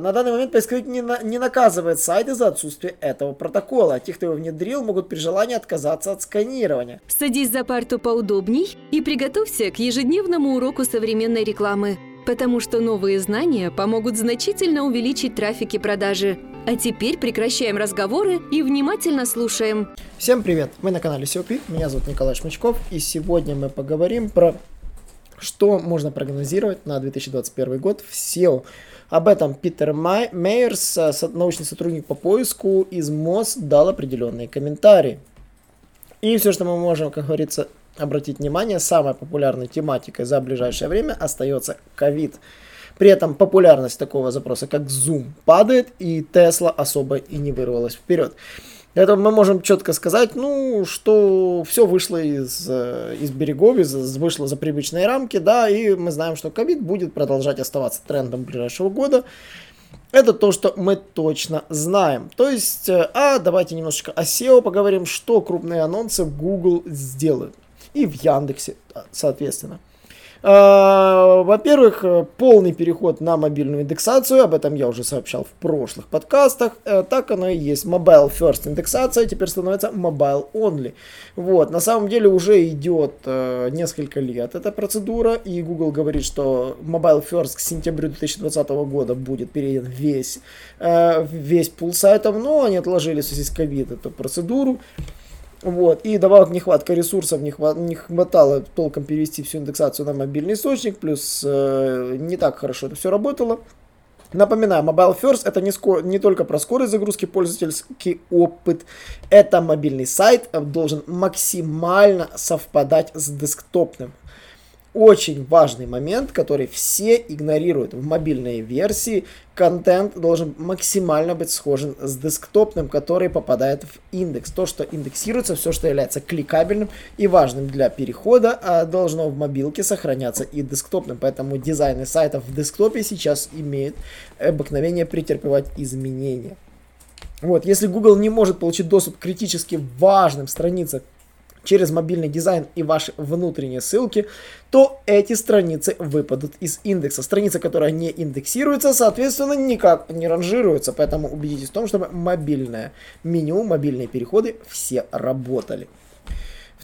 На данный момент поисковик не, на, не наказывает сайты за отсутствие этого протокола. Те, кто его внедрил, могут при желании отказаться от сканирования. Садись за парту поудобней и приготовься к ежедневному уроку современной рекламы, потому что новые знания помогут значительно увеличить трафик и продажи. А теперь прекращаем разговоры и внимательно слушаем. Всем привет! Вы на канале SEO меня зовут Николай Шмычков, и сегодня мы поговорим про что можно прогнозировать на 2021 год в SEO. Об этом Питер Май, Мейерс, э, научный сотрудник по поиску из МОЗ, дал определенные комментарии. И все, что мы можем, как говорится, обратить внимание, самой популярной тематикой за ближайшее время остается ковид. При этом популярность такого запроса, как Zoom, падает, и Tesla особо и не вырвалась вперед. Это мы можем четко сказать, ну, что все вышло из, э, из берегов, из, вышло за привычные рамки, да, и мы знаем, что ковид будет продолжать оставаться трендом ближайшего года. Это то, что мы точно знаем. То есть, э, а давайте немножечко о SEO поговорим, что крупные анонсы Google сделают. И в Яндексе, соответственно. А, во-первых, э, полный переход на мобильную индексацию, об этом я уже сообщал в прошлых подкастах, э, так оно и есть. Mobile First индексация теперь становится Mobile Only. Вот, на самом деле уже идет э, несколько лет эта процедура, и Google говорит, что Mobile First к сентябрю 2020 года будет перейден весь, весь пул сайтов, но они отложили в связи с ковид эту процедуру. Вот. И добавок нехватка ресурсов, не, хват, не хватало толком перевести всю индексацию на мобильный источник, плюс э, не так хорошо это все работало. Напоминаю, Mobile First это не, ско- не только про скорость загрузки, пользовательский опыт. Это мобильный сайт должен максимально совпадать с десктопным очень важный момент, который все игнорируют. В мобильной версии контент должен максимально быть схожен с десктопным, который попадает в индекс. То, что индексируется, все, что является кликабельным и важным для перехода, а должно в мобилке сохраняться и десктопным. Поэтому дизайны сайтов в десктопе сейчас имеют обыкновение претерпевать изменения. Вот, если Google не может получить доступ к критически важным страницам через мобильный дизайн и ваши внутренние ссылки, то эти страницы выпадут из индекса. Страница, которая не индексируется, соответственно, никак не ранжируется. Поэтому убедитесь в том, чтобы мобильное меню, мобильные переходы все работали.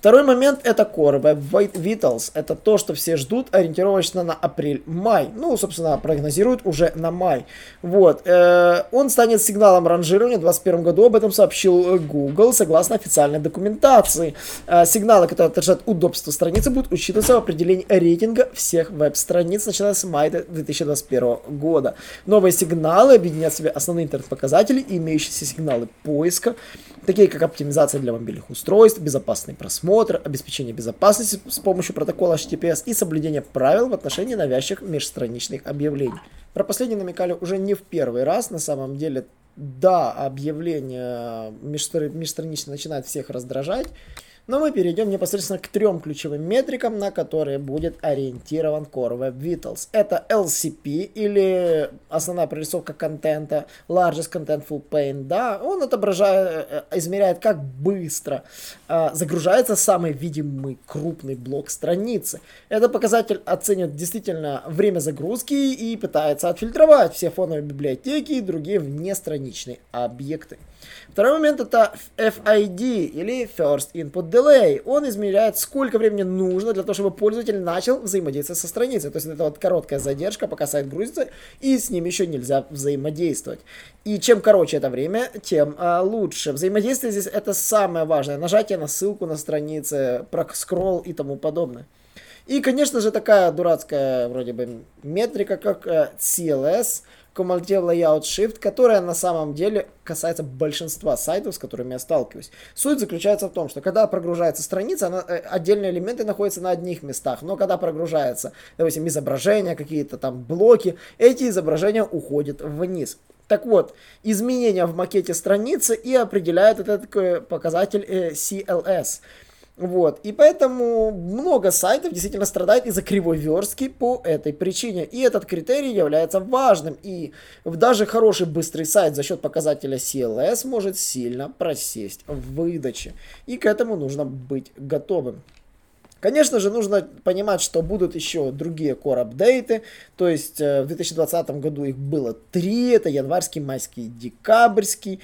Второй момент это Core Web Vitals. Это то, что все ждут ориентировочно на апрель-май. Ну, собственно, прогнозируют уже на май. Вот. Э, он станет сигналом ранжирования в 2021 году. Об этом сообщил Google согласно официальной документации. Э, сигналы, которые отражают удобство страницы, будут учитываться в определении рейтинга всех веб-страниц, начиная с мая 2021 года. Новые сигналы объединят в себе основные интернет-показатели и имеющиеся сигналы поиска, такие как оптимизация для мобильных устройств, безопасный просмотр, просмотр, обеспечение безопасности с помощью протокола HTTPS и соблюдение правил в отношении навязчивых межстраничных объявлений. Про последнее намекали уже не в первый раз, на самом деле, да, объявления межстраничные начинают всех раздражать, но мы перейдем непосредственно к трем ключевым метрикам, на которые будет ориентирован Core Web Vitals. Это LCP или основная прорисовка контента, Largest Contentful Paint, да, он отображает, э, измеряет, как быстро э, загружается самый видимый крупный блок страницы. Этот показатель оценивает действительно время загрузки и пытается отфильтровать все фоновые библиотеки и другие внестраничные объекты. Второй момент это FID или First Input Delay. Он измеряет, сколько времени нужно для того, чтобы пользователь начал взаимодействовать со страницей. То есть это вот короткая задержка, пока сайт грузится, и с ним еще нельзя взаимодействовать. И чем короче это время, тем а, лучше. Взаимодействие здесь это самое важное. Нажатие на ссылку на странице, скролл и тому подобное. И, конечно же, такая дурацкая вроде бы метрика, как э, CLS – Command Layout Shift, которая на самом деле касается большинства сайтов, с которыми я сталкиваюсь. Суть заключается в том, что когда прогружается страница, она, э, отдельные элементы находятся на одних местах, но когда прогружается, допустим, изображения, какие-то там блоки, эти изображения уходят вниз. Так вот, изменения в макете страницы и определяют этот показатель э, CLS. Вот, и поэтому много сайтов действительно страдает из-за кривой верстки по этой причине. И этот критерий является важным. И даже хороший быстрый сайт за счет показателя CLS может сильно просесть в выдаче. И к этому нужно быть готовым. Конечно же, нужно понимать, что будут еще другие core апдейты, то есть э, в 2020 году их было три, это январский, майский, декабрьский.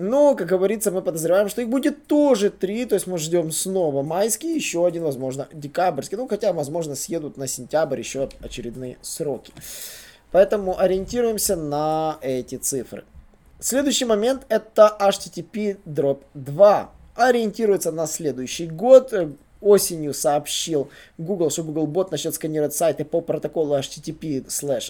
Но, как говорится, мы подозреваем, что их будет тоже три, то есть мы ждем снова майский, еще один, возможно, декабрьский. Ну, хотя, возможно, съедут на сентябрь еще очередные сроки. Поэтому ориентируемся на эти цифры. Следующий момент это HTTP Drop 2. Ориентируется на следующий год осенью сообщил Google, что Google Bot начнет сканировать сайты по протоколу HTTP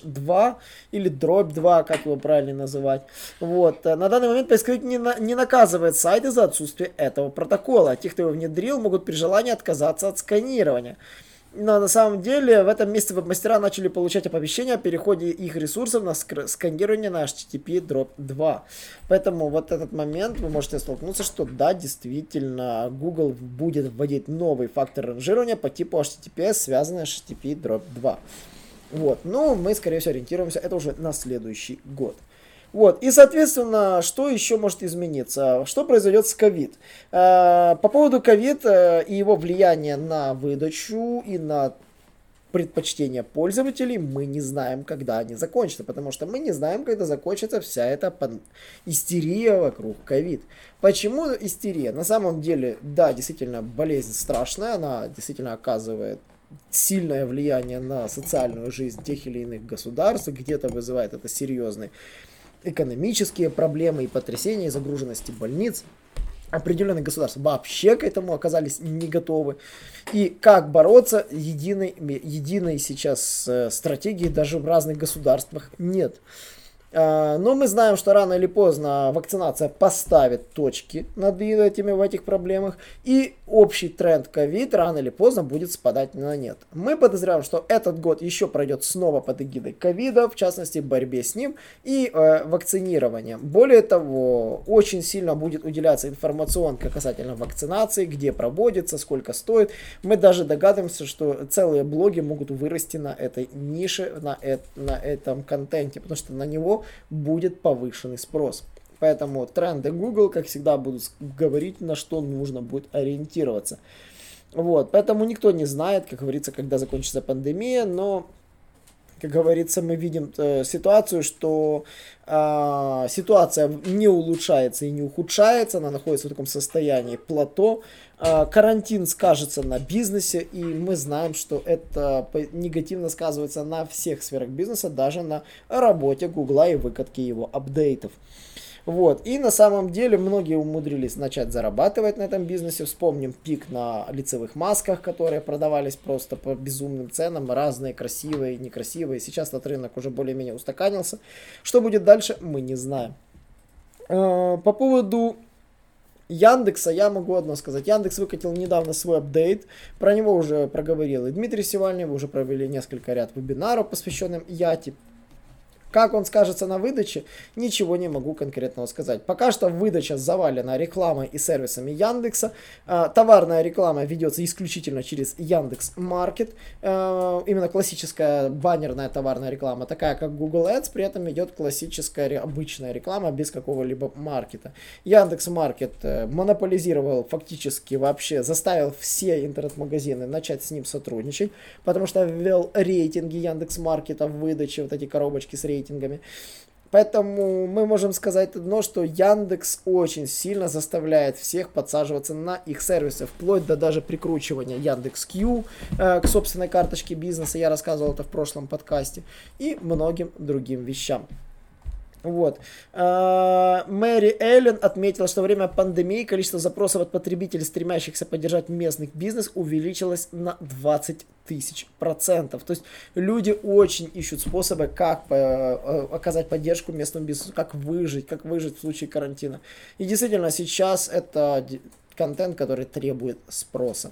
2 или дробь 2, как его правильно называть. Вот. На данный момент поисковик не, на, не наказывает сайты за отсутствие этого протокола. Те, кто его внедрил, могут при желании отказаться от сканирования. Но на самом деле в этом месте веб-мастера начали получать оповещения о переходе их ресурсов на сканирование на HTTP Drop 2. Поэтому вот этот момент вы можете столкнуться, что да, действительно, Google будет вводить новый фактор ранжирования по типу HTTPS, связанный с HTTP Drop 2. Вот, ну, мы, скорее всего, ориентируемся, это уже на следующий год. Вот, и, соответственно, что еще может измениться? Что произойдет с ковид? Э, по поводу ковид э, и его влияния на выдачу и на предпочтения пользователей мы не знаем, когда они закончатся, потому что мы не знаем, когда закончится вся эта истерия вокруг ковид. Почему истерия? На самом деле, да, действительно, болезнь страшная, она действительно оказывает сильное влияние на социальную жизнь тех или иных государств, где-то вызывает это серьезный экономические проблемы и потрясения, и загруженности больниц. Определенные государства вообще к этому оказались не готовы. И как бороться, единой, единой сейчас э, стратегии даже в разных государствах нет. А, но мы знаем, что рано или поздно вакцинация поставит точки над этими в этих проблемах, и общий тренд ковид рано или поздно будет спадать на нет. Мы подозреваем, что этот год еще пройдет снова под эгидой ковида, в частности борьбе с ним и э, вакцинированием. Более того, очень сильно будет уделяться информационка касательно вакцинации, где проводится, сколько стоит. Мы даже догадываемся, что целые блоги могут вырасти на этой нише, на, э на этом контенте, потому что на него будет повышенный спрос. Поэтому тренды Google, как всегда, будут говорить, на что нужно будет ориентироваться. Вот, поэтому никто не знает, как говорится, когда закончится пандемия, но как говорится, мы видим э, ситуацию, что э, ситуация не улучшается и не ухудшается, она находится в таком состоянии плато. Э, карантин скажется на бизнесе, и мы знаем, что это негативно сказывается на всех сферах бизнеса, даже на работе Гугла и выкатке его апдейтов. Вот. И на самом деле многие умудрились начать зарабатывать на этом бизнесе. Вспомним пик на лицевых масках, которые продавались просто по безумным ценам, разные, красивые, некрасивые. Сейчас этот рынок уже более-менее устаканился. Что будет дальше, мы не знаем. Э, по поводу Яндекса я могу одно сказать. Яндекс выкатил недавно свой апдейт. Про него уже проговорил и Дмитрий Севальный. уже провели несколько ряд вебинаров, посвященным Яти. Как он скажется на выдаче, ничего не могу конкретного сказать. Пока что выдача завалена рекламой и сервисами Яндекса. А, товарная реклама ведется исключительно через Яндекс Маркет. А, именно классическая баннерная товарная реклама, такая как Google Ads, при этом идет классическая обычная реклама без какого-либо маркета. Яндекс Маркет э, монополизировал фактически вообще, заставил все интернет-магазины начать с ним сотрудничать, потому что ввел рейтинги Яндекс Маркета в выдаче, вот эти коробочки с рейтингами рейтингами. Поэтому мы можем сказать одно, что Яндекс очень сильно заставляет всех подсаживаться на их сервисы, вплоть до даже прикручивания Яндекс Q э, к собственной карточке бизнеса, я рассказывал это в прошлом подкасте, и многим другим вещам. Вот. А, Мэри Эллен отметила, что во время пандемии количество запросов от потребителей, стремящихся поддержать местный бизнес, увеличилось на 20 тысяч процентов. То есть люди очень ищут способы, как э, оказать поддержку местному бизнесу, как выжить, как выжить в случае карантина. И действительно, сейчас это контент, который требует спроса.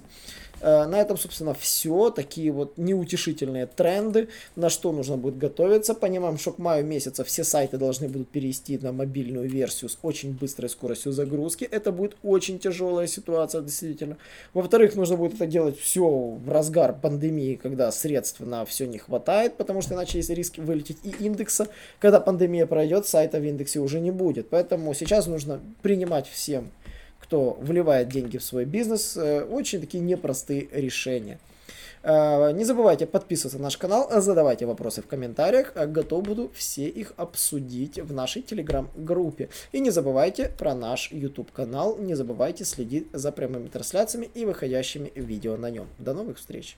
Э, на этом, собственно, все. Такие вот неутешительные тренды, на что нужно будет готовиться. Понимаем, что к маю месяца все сайты должны будут перейти на мобильную версию с очень быстрой скоростью загрузки. Это будет очень тяжелая ситуация, действительно. Во-вторых, нужно будет это делать все в разгар пандемии, когда средств на все не хватает, потому что иначе есть риски вылететь и индекса. Когда пандемия пройдет, сайта в индексе уже не будет. Поэтому сейчас нужно принимать всем кто вливает деньги в свой бизнес, э, очень такие непростые решения. Э, не забывайте подписываться на наш канал, задавайте вопросы в комментариях. Готов буду все их обсудить в нашей телеграм-группе. И не забывайте про наш YouTube канал. Не забывайте следить за прямыми трансляциями и выходящими видео на нем. До новых встреч!